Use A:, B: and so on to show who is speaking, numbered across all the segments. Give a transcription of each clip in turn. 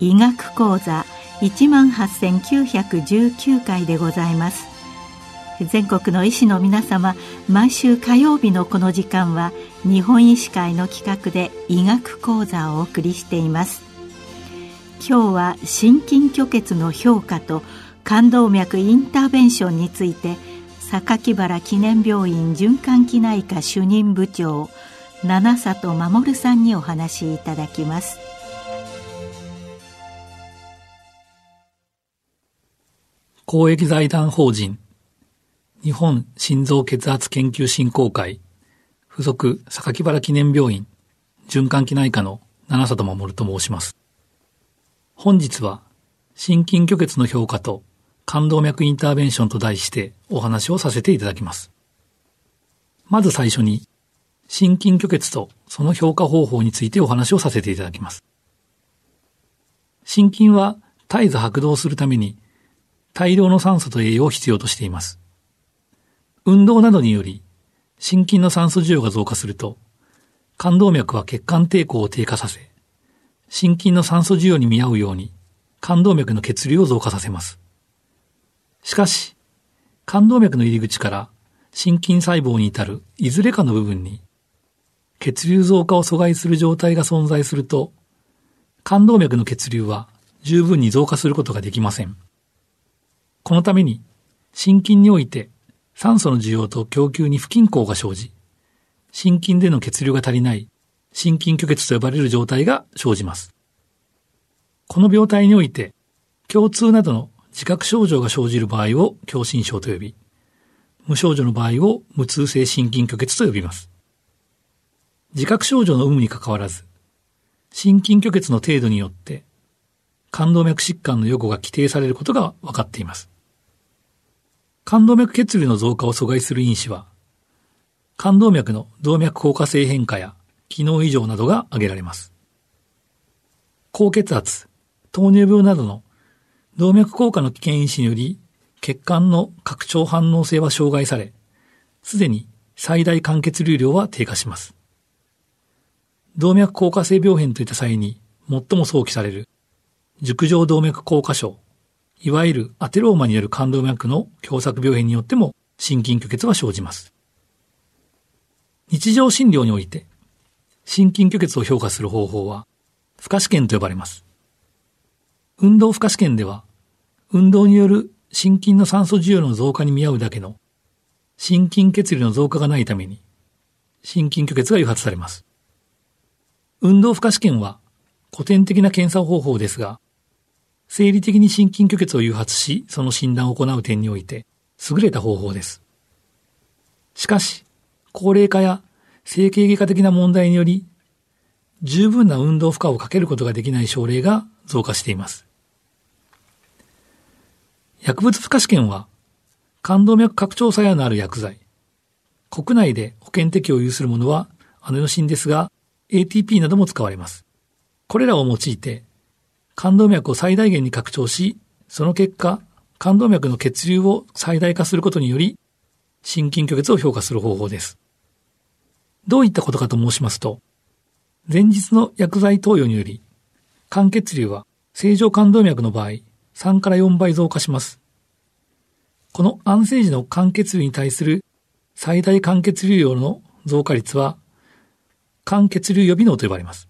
A: 医学講座一万八千九百十九回でございます。全国の医師の皆様毎週火曜日のこの時間は日本医師会の企画で医学講座をお送りしています。今日は心筋虚血の評価と冠動脈インターベンションについて榊原記念病院循環器内科主任部長七里守さんにお話しいただきます。
B: 公益財団法人日本心臓血圧研究振興会。附属榊原記念病院循環器内科の七里守と申します。本日は心筋虚血の評価と冠動脈インターベンションと題してお話をさせていただきます。まず最初に心筋虚血とその評価方法についてお話をさせていただきます。心筋は絶えず拍動するために大量の酸素と栄養を必要としています。運動などにより心筋の酸素需要が増加すると、冠動脈は血管抵抗を低下させ、心筋の酸素需要に見合うように、冠動脈の血流を増加させます。しかし、冠動脈の入り口から心筋細胞に至るいずれかの部分に、血流増加を阻害する状態が存在すると、冠動脈の血流は十分に増加することができません。このために、心筋において酸素の需要と供給に不均衡が生じ、心筋での血流が足りない心筋虚血と呼ばれる状態が生じます。この病態において、胸痛などの自覚症状が生じる場合を狭心症と呼び、無症状の場合を無痛性心筋虚血と呼びます。自覚症状の有無にかかわらず、心筋虚血の程度によって、冠動脈疾患の予後が規定されることが分かっています。冠動脈血流の増加を阻害する因子は、冠動脈の動脈硬化性変化や機能異常などが挙げられます。高血圧、糖尿病などの動脈硬化の危険因子により血管の拡張反応性は障害され、すでに最大間血流量は低下します。動脈硬化性病変といった際に最も早期される熟状動脈硬化症、いわゆるアテローマによる冠動脈の狭窄病変によっても心筋虚血は生じます。日常診療において、心筋虚血を評価する方法は、負荷試験と呼ばれます。運動負荷試験では、運動による心筋の酸素需要の増加に見合うだけの心筋血流の増加がないために、心筋虚血が誘発されます。運動負荷試験は古典的な検査方法ですが、生理的に心筋虚血を誘発し、その診断を行う点において、優れた方法です。しかし、高齢化や整形外科的な問題により、十分な運動負荷をかけることができない症例が増加しています。薬物負荷試験は、冠動脈拡張作用のある薬剤、国内で保険適用を有するものはアノシンですが、ATP なども使われます。これらを用いて、冠動脈を最大限に拡張し、その結果、冠動脈の血流を最大化することにより、心筋虚血を評価する方法です。どういったことかと申しますと、前日の薬剤投与により、肝血流は正常冠動脈の場合、3から4倍増加します。この安静時の肝血流に対する最大肝血流量の増加率は、肝血流予備能と呼ばれます。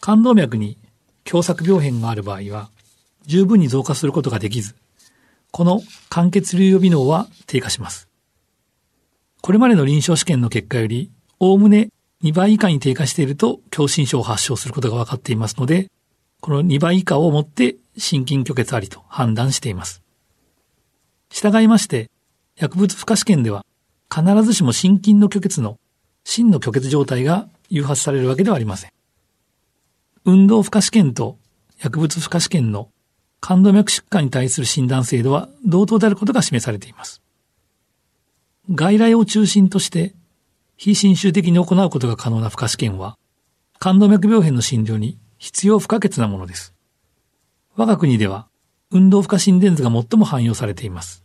B: 冠動脈に狭窄病変がある場合は、十分に増加することができず、この間欠流予備能は低下します。これまでの臨床試験の結果より、おおむね2倍以下に低下していると、狭心症を発症することが分かっていますので、この2倍以下をもって心筋虚血ありと判断しています。従いまして、薬物負荷試験では、必ずしも心筋の虚血の真の虚血状態が誘発されるわけではありません。運動負荷試験と薬物負荷試験の冠動脈疾患に対する診断制度は同等であることが示されています。外来を中心として、非侵襲的に行うことが可能な負荷試験は、冠動脈病変の診療に必要不可欠なものです。我が国では、運動負荷心電図が最も汎用されています。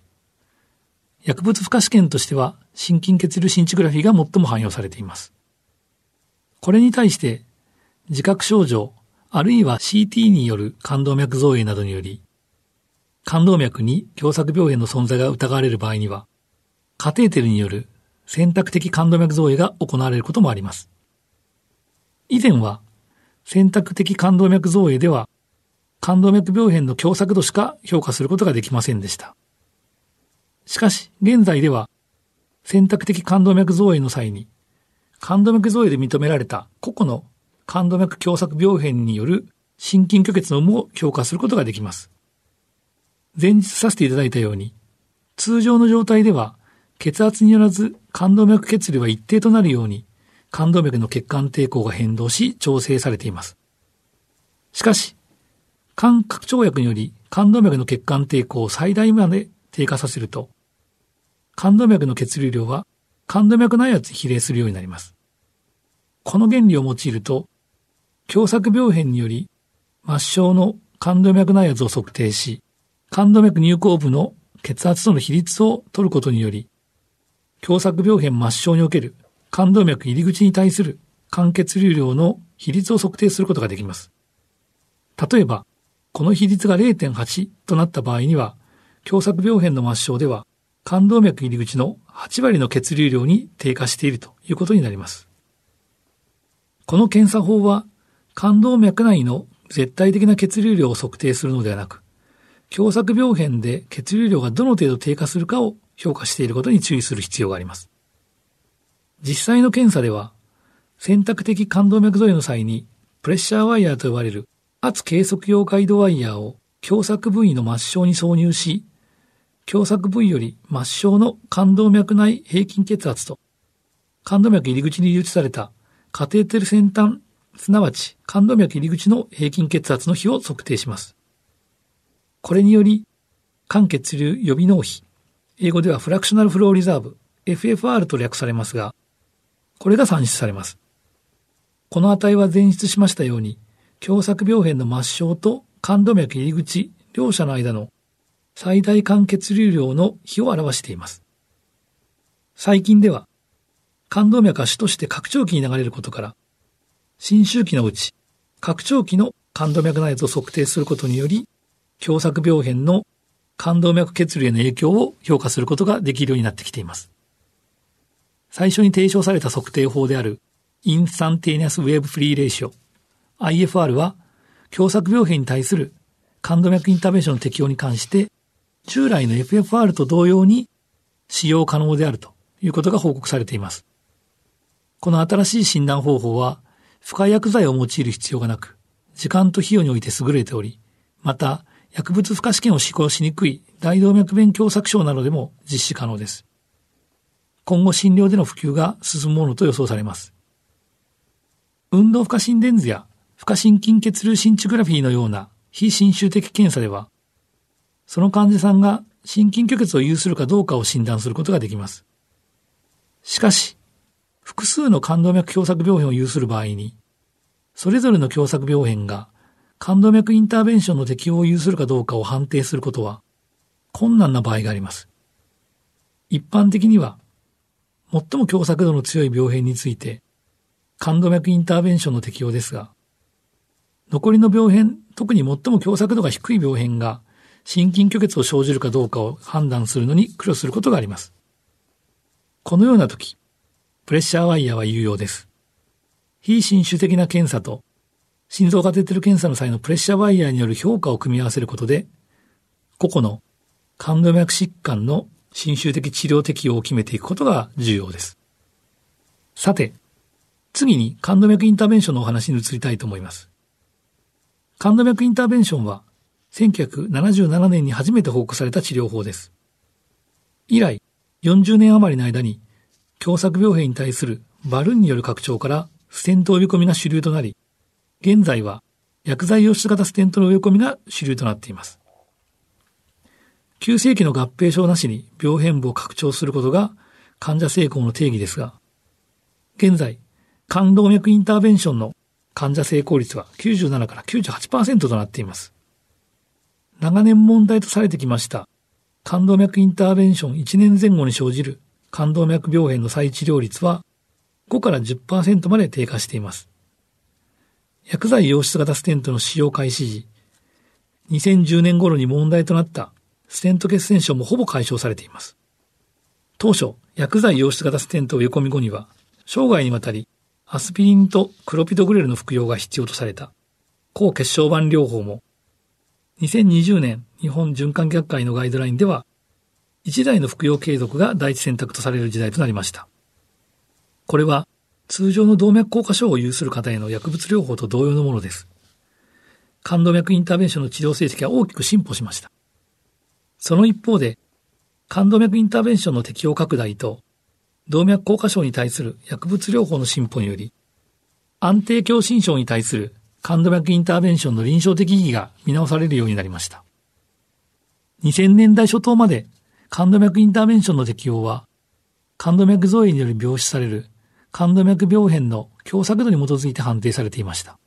B: 薬物負荷試験としては、心筋血流シンチグラフィーが最も汎用されています。これに対して、自覚症状、あるいは CT による冠動脈造影などにより、冠動脈に狭窄病変の存在が疑われる場合には、カテーテルによる選択的冠動脈造影が行われることもあります。以前は、選択的冠動脈造影では、冠動脈病変の狭窄度しか評価することができませんでした。しかし、現在では、選択的冠動脈造影の際に、冠動脈造影で認められた個々の冠動脈狭窄病変による心筋虚血の有無を評価することができます。前日させていただいたように、通常の状態では血圧によらず冠動脈血流は一定となるように、冠動脈の血管抵抗が変動し調整されています。しかし、肝拡張薬により冠動脈の血管抵抗を最大まで低下させると、冠動脈の血流量は冠動脈内圧に比例するようになります。この原理を用いると、狭窄病変により末梢の冠動脈内圧を測定し、冠動脈入口部の血圧との比率を取ることにより、狭窄病変末梢における冠動脈入り口に対する間血流量の比率を測定することができます。例えば、この比率が0.8となった場合には、狭窄病変の末梢では、冠動脈入り口の8割の血流量に低下しているということになります。この検査法は、冠動脈内の絶対的な血流量を測定するのではなく、狭窄病変で血流量がどの程度低下するかを評価していることに注意する必要があります。実際の検査では、選択的冠動脈造影の際に、プレッシャーワイヤーと呼ばれる圧計測用ガイドワイヤーを狭窄部位の末梢に挿入し、狭窄部位より末梢の冠動脈内平均血圧と、冠動脈入り口に流出されたカテーテル先端、すなわち冠動脈入り口の平均血圧の比を測定します。これにより、間血流予備納比、英語ではフラクショナルフローリザーブ、FFR と略されますが、これが算出されます。この値は前出しましたように、狭窄病変の末梢と冠動脈入り口両者の間の最大間血流量の比を表しています。最近では、冠動脈は主として拡張器に流れることから、新周期のうち、拡張器の冠動脈内圧を測定することにより、狭窄病変の冠動脈血流への影響を評価することができるようになってきています。最初に提唱された測定法であるインスタンテイネアスウェーブフリーレーション IFR は狭窄病変に対する冠動脈インターベンションの適用に関して従来の FFR と同様に使用可能であるということが報告されています。この新しい診断方法は不快薬剤を用いる必要がなく、時間と費用において優れており、また薬物負荷試験を施行しにくい大動脈弁狭窄症などでも実施可能です。今後診療での普及が進むものと予想されます。運動負荷心電図や負荷心筋血流シンチグラフィーのような非侵襲的検査では、その患者さんが心筋虚血を有するかどうかを診断することができます。しかし、複数の冠動脈狭窄病変を有する場合に、それぞれの狭窄病変が冠動脈インターベンションの適用を有するかどうかを判定することは困難な場合があります。一般的には、最も狭窄度の強い病変について、冠動脈インターベンションの適用ですが、残りの病変、特に最も狭窄度が低い病変が心筋虚血を生じるかどうかを判断するのに苦慮することがあります。このような時、プレッシャーワイヤーは有用です。非侵襲的な検査と心臓カテーテル検査の際のプレッシャーワイヤーによる評価を組み合わせることで、個々の冠動脈疾患の侵襲的治療適用を決めていくことが重要です。さて、次に冠動脈インターベンションのお話に移りたいと思います。冠動脈インターベンションは1977年に初めて報告された治療法です。以来、40年余りの間に狭窄病変に対するバルーンによる拡張からステント呼び込みが主流となり、現在は薬剤溶出型ステントの植え込みが主流となっています。急性期の合併症なしに病変部を拡張することが患者成功の定義ですが、現在、冠動脈インターベンションの患者成功率は97から98%となっています。長年問題とされてきました冠動脈インターベンション1年前後に生じる冠動脈病変の再治療率は5から10%まで低下しています。薬剤溶出型ステントの使用開始時、2010年頃に問題となったステント血栓症もほぼ解消されています。当初、薬剤溶出型ステントを植え込み後には、生涯にわたりアスピリンとクロピドグレルの服用が必要とされた抗血小板療法も、2020年日本循環学会のガイドラインでは、一台の服用継続が第一選択とされる時代となりました。これは通常の動脈硬化症を有する方への薬物療法と同様のものです。冠動脈インターベンションの治療成績は大きく進歩しました。その一方で、冠動脈インターベンションの適用拡大と、動脈硬化症に対する薬物療法の進歩により、安定狭心症に対する冠動脈インターベンションの臨床的意義が見直されるようになりました。2000年代初頭まで冠動脈インターベンションの適用は、冠動脈造影により病死される冠動脈病変の狭窄度に基づいて判定されていました。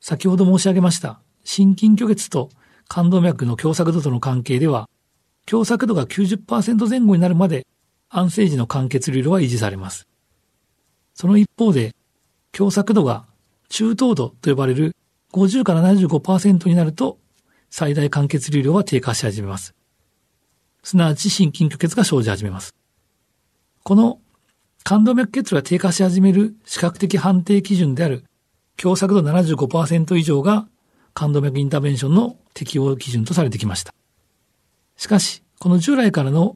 B: 先ほど申し上げました心筋虚血と冠動脈の狭窄度との関係では、狭窄度が90%前後になるまで安静時の間欠流量は維持されます。その一方で、狭窄度が中等度と呼ばれる50から75%になると、最大間欠流量は低下し始めます。すなわち心筋虚血が生じ始めます。この冠動脈血流が低下し始める視覚的判定基準である狭窄度75%以上が冠動脈インターベンションの適用基準とされてきました。しかし、この従来からの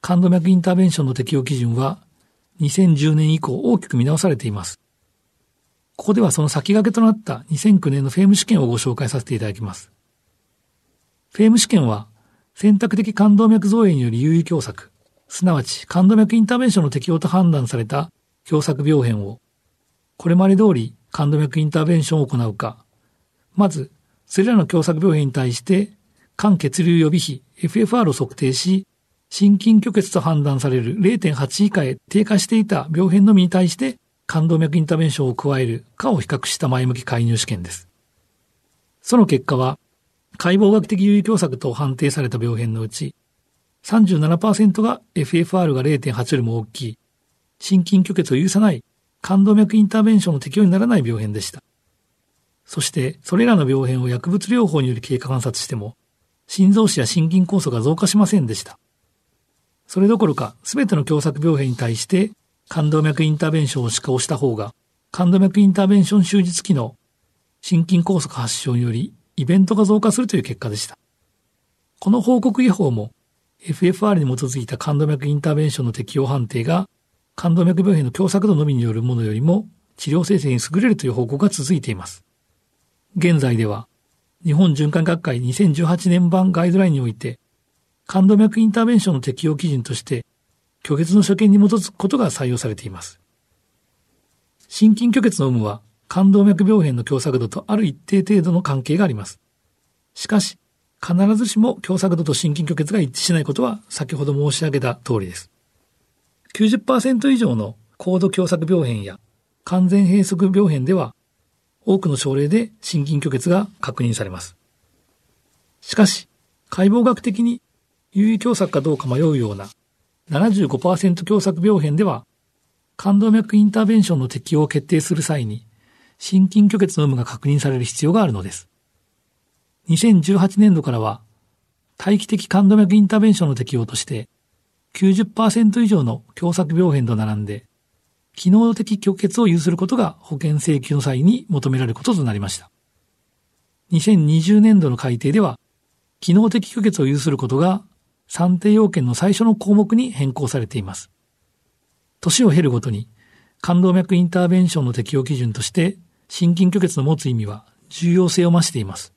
B: 冠動脈インターベンションの適用基準は2010年以降大きく見直されています。ここではその先駆けとなった2009年のフェーム試験をご紹介させていただきます。フェーム試験は選択的冠動脈造影により優位狭窄、すなわち冠動脈インターベンションの適用と判断された狭窄病変を、これまで通り冠動脈インターベンションを行うか、まず、それらの狭窄病変に対して肝血流予備比 FFR を測定し、心筋虚血と判断される0.8以下へ低下していた病変のみに対して冠動脈インターベンションを加えるかを比較した前向き介入試験です。その結果は、解剖学的有意狭窄と判定された病変のうち、37%が FFR が0.8よりも大きい、心筋虚血を許さない冠動脈インターベンションの適用にならない病変でした。そして、それらの病変を薬物療法により経過観察しても、心臓死や心筋梗塞が増加しませんでした。それどころか、すべての狭窄病変に対して、冠動脈インターベンションを施行した方が、冠動脈インターベンション終日期の心筋梗塞発症により、イベントが増加するという結果でした。この報告違法も、FFR に基づいた冠動脈インターベンションの適用判定が、冠動脈病変の狭窄度のみによるものよりも、治療生成に優れるという報告が続いています。現在では、日本循環学会2018年版ガイドラインにおいて、冠動脈インターベンションの適用基準として、虚血の所見に基づくことが採用されています。心筋虚血の有無は、冠動脈病変の狭窄度とある一定程度の関係があります。しかし、必ずしも狭窄度と心筋虚血が一致しないことは先ほど申し上げた通りです。90%以上の高度狭窄病変や完全閉塞病変では、多くの症例で心筋虚血が確認されます。しかし、解剖学的に有意狭窄かどうか迷うような75%狭窄病変では、冠動脈インターベンションの適用を決定する際に、心筋虚血の有無が確認される必要があるのです。2018年度からは、待機的冠動脈インターベンションの適用として、90%以上の狭窄病変と並んで、機能的虚血を有することが保険請求の際に求められることとなりました。2020年度の改定では、機能的虚血を有することが算定要件の最初の項目に変更されています。年を経るごとに、冠動脈インターベンションの適用基準として、心筋虚血の持つ意味は重要性を増しています。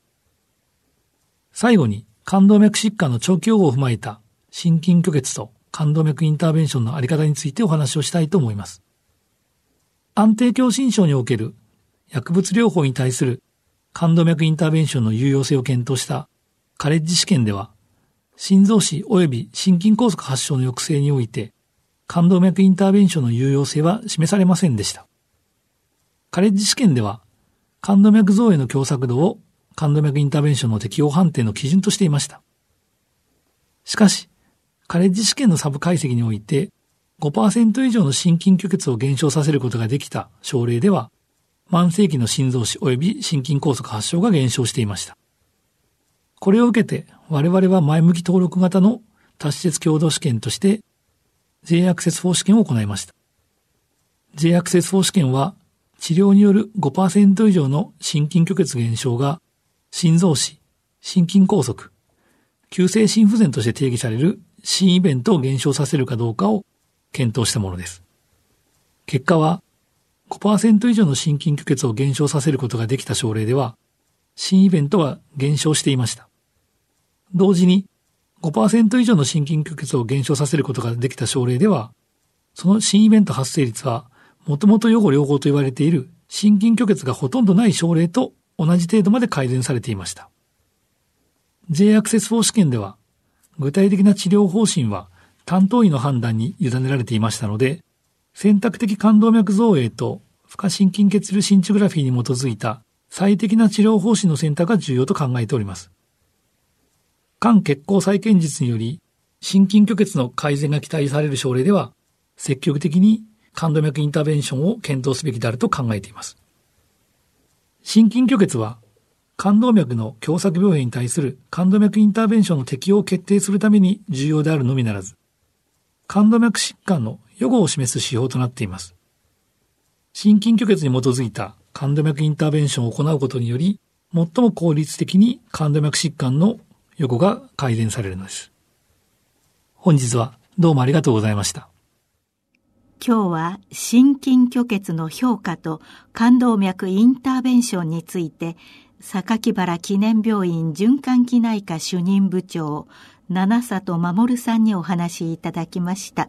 B: 最後に、冠動脈疾患の長期予報を踏まえた心筋虚血と冠動脈インターベンションのあり方についてお話をしたいと思います。安定狭心症における薬物療法に対する冠動脈インターベンションの有用性を検討したカレッジ試験では、心臓死及び心筋梗塞発症の抑制において、冠動脈インターベンションの有用性は示されませんでした。カレッジ試験では、冠動脈造影の狭窄度を冠動脈インターベンションの適用判定の基準としていました。しかし、カレッジ試験のサブ解析において、5%以上の心筋虚血を減少させることができた症例では、慢性期の心臓死及び心筋梗塞発症が減少していました。これを受けて、我々は前向き登録型の多施設共同試験として J アクセス4試験を行いました。J アクセス4試験は治療による5%以上の心筋虚血減少が心臓死、心筋梗塞、急性心不全として定義される心イベントを減少させるかどうかを検討したものです。結果は5%以上の心筋虚血を減少させることができた症例では、心イベントは減少していました。同時に5%以上の心筋虚血を減少させることができた症例では、その心イベント発生率は、もともと予後良好と言われている心筋虚血がほとんどない症例と同じ程度まで改善されていました。J アクセス4試験では、具体的な治療方針は担当医の判断に委ねられていましたので、選択的冠動脈造影と負荷心筋血流シンチグラフィーに基づいた最適な治療方針の選択が重要と考えております。肝血行再建術により、心筋虚血の改善が期待される症例では、積極的に冠動脈インターベンションを検討すべきであると考えています。心筋虚血は、冠動脈の狭窄病変に対する冠動脈インターベンションの適用を決定するために重要であるのみならず、冠動脈疾患の予後を示す指標となっています。心筋虚血に基づいた冠動脈インターベンションを行うことにより、最も効率的に冠動脈疾患の予後が改善されるのです。本日はどうもありがとうございました。
A: 今日は心筋虚血の評価と冠動脈インターベンションについて榊原記念病院循環器内科主任部長七里守さんにお話しいただきました。